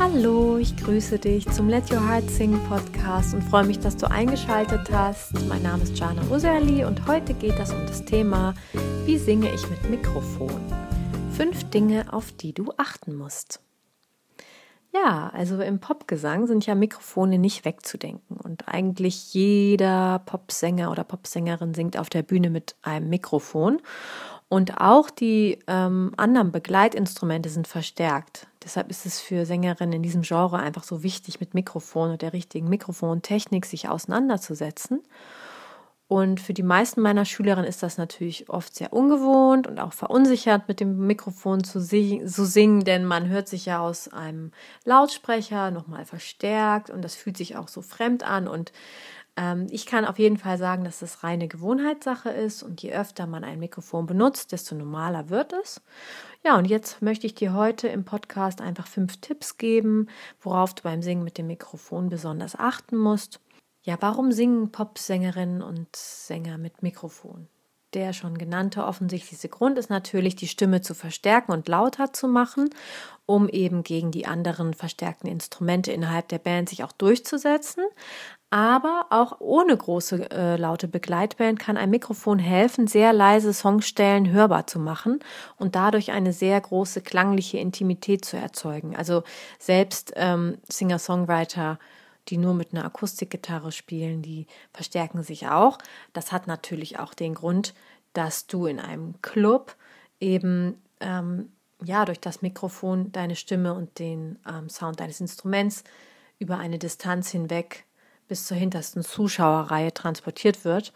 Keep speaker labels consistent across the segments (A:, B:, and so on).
A: Hallo, ich grüße dich zum Let Your Heart Sing Podcast und freue mich, dass du eingeschaltet hast. Mein Name ist Jana Userli und heute geht es um das Thema, wie singe ich mit Mikrofon? Fünf Dinge, auf die du achten musst. Ja, also im Popgesang sind ja Mikrofone nicht wegzudenken und eigentlich jeder Popsänger oder Popsängerin singt auf der Bühne mit einem Mikrofon und auch die ähm, anderen Begleitinstrumente sind verstärkt. Deshalb ist es für Sängerinnen in diesem Genre einfach so wichtig, mit Mikrofon und der richtigen Mikrofontechnik sich auseinanderzusetzen. Und für die meisten meiner Schülerinnen ist das natürlich oft sehr ungewohnt und auch verunsichert, mit dem Mikrofon zu, sing zu singen, denn man hört sich ja aus einem Lautsprecher nochmal verstärkt und das fühlt sich auch so fremd an. Und ich kann auf jeden Fall sagen, dass das reine Gewohnheitssache ist und je öfter man ein Mikrofon benutzt, desto normaler wird es. Ja, und jetzt möchte ich dir heute im Podcast einfach fünf Tipps geben, worauf du beim Singen mit dem Mikrofon besonders achten musst ja, warum singen Popsängerinnen und Sänger mit Mikrofon? Der schon genannte offensichtlichste Grund ist natürlich, die Stimme zu verstärken und lauter zu machen, um eben gegen die anderen verstärkten Instrumente innerhalb der Band sich auch durchzusetzen. Aber auch ohne große äh, laute Begleitband kann ein Mikrofon helfen, sehr leise Songstellen hörbar zu machen und dadurch eine sehr große klangliche Intimität zu erzeugen. Also selbst ähm, Singer-Songwriter die nur mit einer Akustikgitarre spielen, die verstärken sich auch. Das hat natürlich auch den Grund, dass du in einem Club eben ähm, ja durch das Mikrofon deine Stimme und den ähm, Sound deines Instruments über eine Distanz hinweg bis zur hintersten Zuschauerreihe transportiert wird.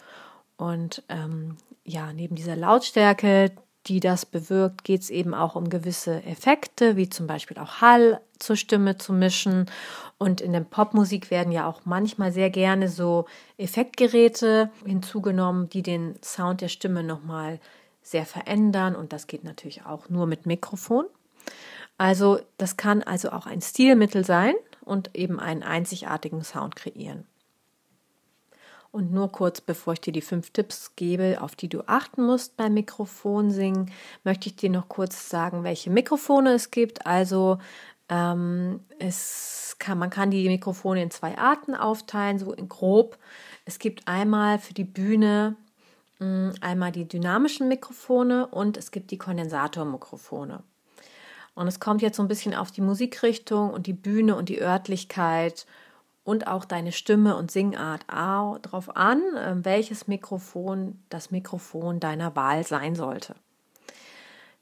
A: Und ähm, ja, neben dieser Lautstärke, die das bewirkt, geht es eben auch um gewisse Effekte, wie zum Beispiel auch Hall zur Stimme zu mischen. Und in der Popmusik werden ja auch manchmal sehr gerne so Effektgeräte hinzugenommen, die den Sound der Stimme nochmal sehr verändern. Und das geht natürlich auch nur mit Mikrofon. Also das kann also auch ein Stilmittel sein und eben einen einzigartigen Sound kreieren. Und nur kurz bevor ich dir die fünf Tipps gebe, auf die du achten musst beim Mikrofonsingen, möchte ich dir noch kurz sagen, welche Mikrofone es gibt. Also ähm, es kann, man kann die Mikrofone in zwei Arten aufteilen, so in grob. Es gibt einmal für die Bühne mh, mm, einmal die dynamischen Mikrofone und es gibt die Kondensatormikrofone. Und es kommt jetzt so ein bisschen auf die Musikrichtung und die Bühne und die Örtlichkeit und auch deine Stimme und Singart darauf an, ähm, welches Mikrofon das Mikrofon deiner Wahl sein sollte.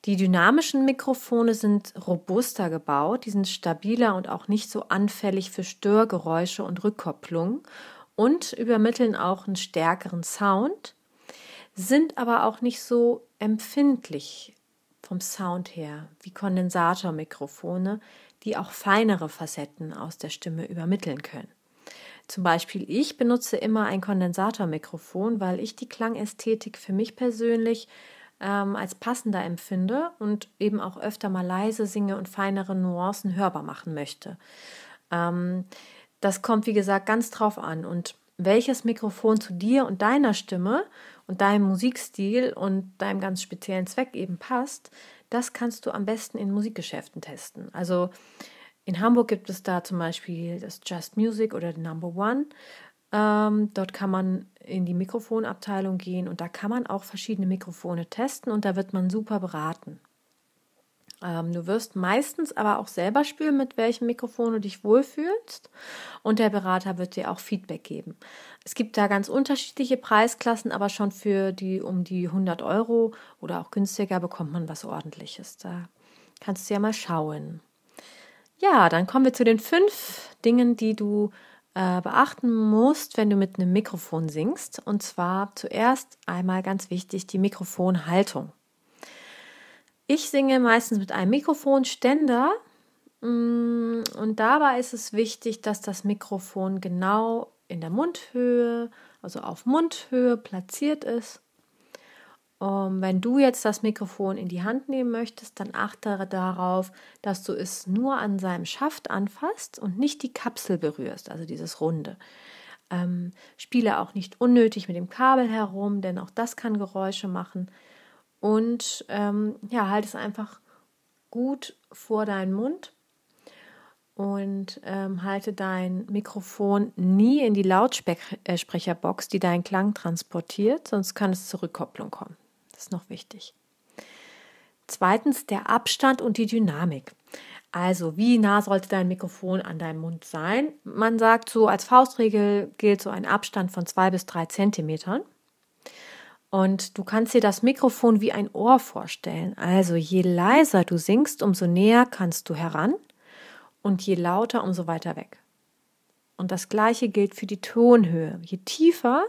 A: Die dynamischen Mikrofone sind robuster gebaut, die sind stabiler und auch nicht so anfällig für Störgeräusche und Rückkopplung und übermitteln auch einen stärkeren Sound, sind aber auch nicht so empfindlich vom Sound her wie Kondensatormikrofone, die auch feinere Facetten aus der Stimme übermitteln können. Zum Beispiel ich benutze immer ein Kondensatormikrofon, weil ich die Klangästhetik für mich persönlich ähm, als passender empfinde und eben auch öfter mal leise singe und feinere Nuancen hörbar machen möchte. Ähm, das kommt, wie gesagt, ganz drauf an. Und welches Mikrofon zu dir und deiner Stimme und deinem Musikstil und deinem ganz speziellen Zweck eben passt, das kannst du am besten in Musikgeschäften testen. Also in Hamburg gibt es da zum Beispiel das Just Music oder Number One. Ähm, dort kann man in die Mikrofonabteilung gehen und da kann man auch verschiedene Mikrofone testen und da wird man super beraten. Ähm, du wirst meistens aber auch selber spüren, mit welchem Mikrofon du dich wohlfühlst und der Berater wird dir auch Feedback geben. Es gibt da ganz unterschiedliche Preisklassen, aber schon für die um die 100 Euro oder auch günstiger bekommt man was Ordentliches. Da kannst du ja mal schauen. Ja, dann kommen wir zu den fünf Dingen, die du äh, beachten musst, wenn du mit einem Mikrofon singst. Und zwar zuerst einmal ganz wichtig die Mikrofonhaltung. Ich singe meistens mit einem Mikrofonständer mm, und dabei ist es wichtig, dass das Mikrofon genau in der Mundhöhe, also auf Mundhöhe platziert ist. Um, wenn du jetzt das Mikrofon in die Hand nehmen möchtest, dann achte darauf, dass du es nur an seinem Schaft anfasst und nicht die Kapsel berührst, also dieses Runde. Ähm, spiele auch nicht unnötig mit dem Kabel herum, denn auch das kann Geräusche machen und ähm, ja, halt es einfach gut vor deinen Mund und ähm, halte dein Mikrofon nie in die Lautsprecherbox, die deinen Klang transportiert, sonst kann es zur Rückkopplung kommen. Das ist noch wichtig. Zweitens der Abstand und die Dynamik. Also, wie nah sollte dein Mikrofon an deinem Mund sein? Man sagt so, als Faustregel gilt so ein Abstand von zwei bis drei Zentimetern. Und du kannst dir das Mikrofon wie ein Ohr vorstellen. Also, je leiser du singst, umso näher kannst du heran und je lauter, umso weiter weg. Und das gleiche gilt für die Tonhöhe. Je tiefer,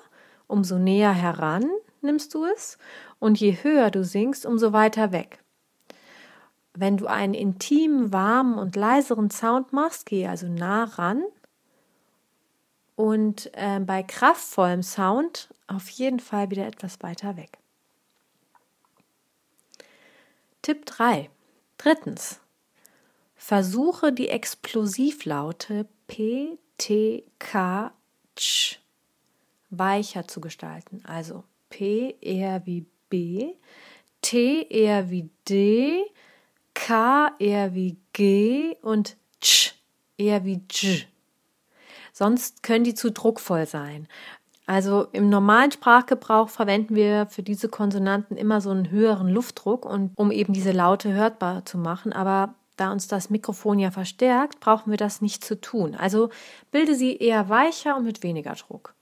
A: umso näher heran nimmst du es und je höher du singst, umso weiter weg. Wenn du einen intimen, warmen und leiseren Sound machst, geh also nah ran. Und äh, bei kraftvollem Sound auf jeden Fall wieder etwas weiter weg. Tipp 3. Drittens. Versuche die Explosivlaute P, T, K, Ch weicher zu gestalten. Also P eher wie B, T eher wie D, K eher wie G und Ch eher wie J. Sonst können die zu druckvoll sein. Also im normalen Sprachgebrauch verwenden wir für diese Konsonanten immer so einen höheren Luftdruck, und, um eben diese Laute hörbar zu machen. Aber da uns das Mikrofon ja verstärkt, brauchen wir das nicht zu tun. Also bilde sie eher weicher und mit weniger Druck.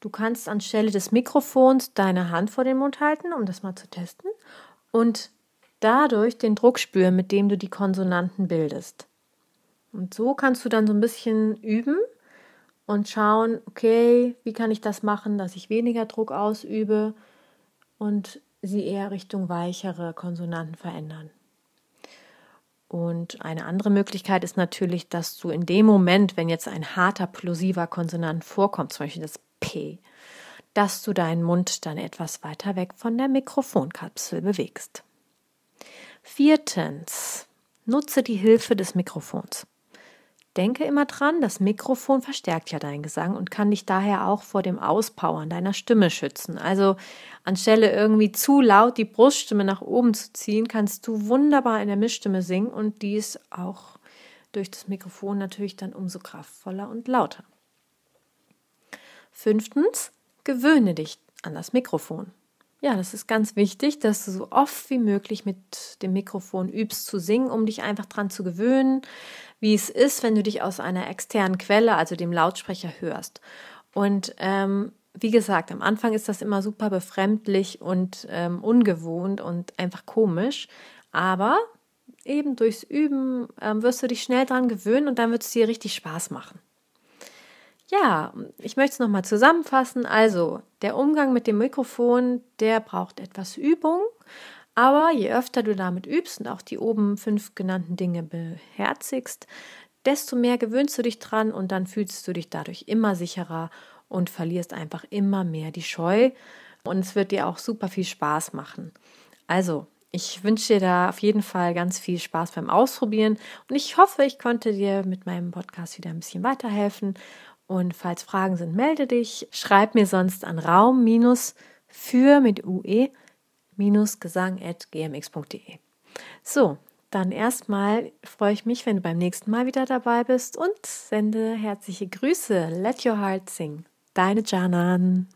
A: Du kannst anstelle des Mikrofons deine Hand vor den Mund halten, um das mal zu testen. Und dadurch den Druck spüren, mit dem du die Konsonanten bildest. Und so kannst du dann so ein bisschen üben und schauen, okay, wie kann ich das machen, dass ich weniger Druck ausübe und sie eher Richtung weichere Konsonanten verändern. Und eine andere Möglichkeit ist natürlich, dass du in dem Moment, wenn jetzt ein harter plosiver Konsonant vorkommt, zum Beispiel das P, dass du deinen Mund dann etwas weiter weg von der Mikrofonkapsel bewegst. Viertens, nutze die Hilfe des Mikrofons. Denke immer dran, das Mikrofon verstärkt ja deinen Gesang und kann dich daher auch vor dem Auspowern deiner Stimme schützen. Also anstelle irgendwie zu laut die Bruststimme nach oben zu ziehen, kannst du wunderbar in der Mischstimme singen und dies auch durch das Mikrofon natürlich dann umso kraftvoller und lauter. Fünftens, gewöhne dich an das Mikrofon. Ja, das ist ganz wichtig, dass du so oft wie möglich mit dem Mikrofon übst zu singen, um dich einfach dran zu gewöhnen, wie es ist, wenn du dich aus einer externen Quelle, also dem Lautsprecher, hörst. Und ähm, wie gesagt, am Anfang ist das immer super befremdlich und ähm, ungewohnt und einfach komisch. Aber eben durchs Üben ähm, wirst du dich schnell dran gewöhnen und dann wird es dir richtig Spaß machen. Ja, ich möchte es nochmal zusammenfassen. Also, der Umgang mit dem Mikrofon, der braucht etwas Übung. Aber je öfter du damit übst und auch die oben fünf genannten Dinge beherzigst, desto mehr gewöhnst du dich dran und dann fühlst du dich dadurch immer sicherer und verlierst einfach immer mehr die Scheu. Und es wird dir auch super viel Spaß machen. Also, ich wünsche dir da auf jeden Fall ganz viel Spaß beim Ausprobieren und ich hoffe, ich konnte dir mit meinem Podcast wieder ein bisschen weiterhelfen und falls Fragen sind, melde dich. Schreib mir sonst an raum für mit ue gesang.gmx.de. So, dann erstmal freue ich mich, wenn du beim nächsten Mal wieder dabei bist und sende herzliche Grüße. Let your heart sing. Deine Janan.